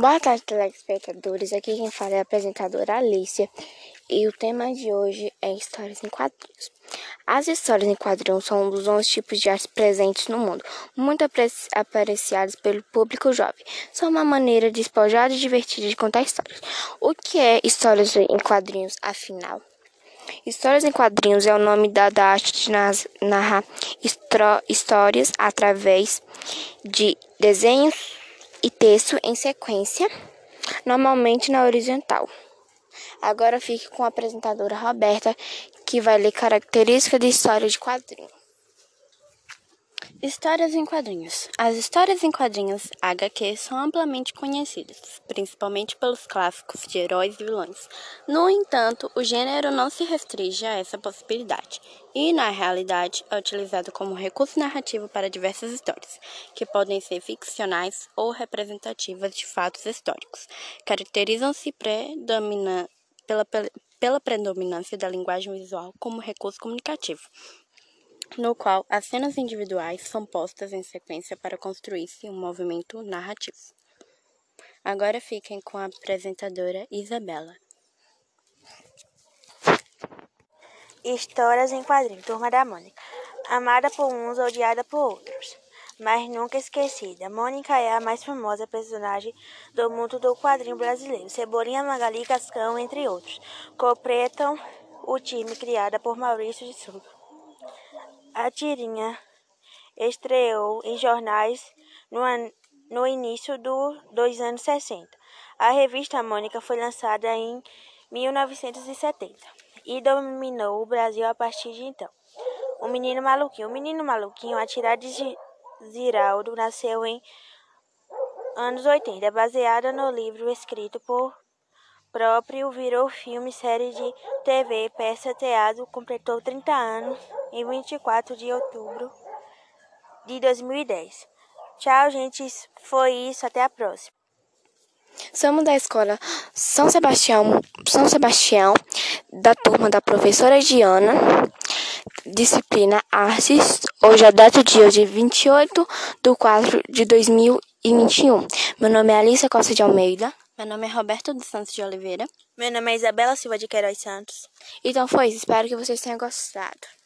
Boa tarde, telespectadores. Aqui quem fala é a apresentadora Alicia e o tema de hoje é histórias em quadrinhos. As histórias em quadrinhos são um dos 11 tipos de arte presentes no mundo, muito apreciados pelo público jovem. São uma maneira despojada e divertida de contar histórias. O que é histórias em quadrinhos, afinal? Histórias em quadrinhos é o nome dado à arte de narrar histórias através de desenhos e texto em sequência, normalmente na horizontal. Agora fique com a apresentadora Roberta, que vai ler características de história de quadrinho. Histórias em quadrinhos. As histórias em quadrinhos HQ são amplamente conhecidas, principalmente pelos clássicos de heróis e vilões. No entanto, o gênero não se restringe a essa possibilidade e, na realidade, é utilizado como recurso narrativo para diversas histórias, que podem ser ficcionais ou representativas de fatos históricos. Caracterizam-se pela, pela predominância da linguagem visual como recurso comunicativo no qual as cenas individuais são postas em sequência para construir-se um movimento narrativo. Agora fiquem com a apresentadora Isabela. Histórias em quadrinhos, Turma da Mônica. Amada por uns, odiada por outros, mas nunca esquecida. Mônica é a mais famosa personagem do mundo do quadrinho brasileiro. Cebolinha, Magali, Cascão, entre outros, completam o time criado por Maurício de Souza. A tirinha estreou em jornais no, no início do, dos anos 60. A revista Mônica foi lançada em 1970 e dominou o Brasil a partir de então. O Menino Maluquinho. O Menino Maluquinho, a tirada de Ziraldo, nasceu em anos 80, baseada no livro escrito por próprio, virou filme, série de TV, peça, teatro, completou 30 anos em 24 de outubro de 2010. Tchau, gente. Foi isso. Até a próxima. Somos da escola São Sebastião, São Sebastião, da turma da professora Diana, disciplina Artes. Hoje é data dia de 28 de 4 de 2021. Meu nome é Alicia Costa de Almeida. Meu nome é Roberto dos Santos de Oliveira. Meu nome é Isabela Silva de Queiroz Santos. Então foi isso. Espero que vocês tenham gostado.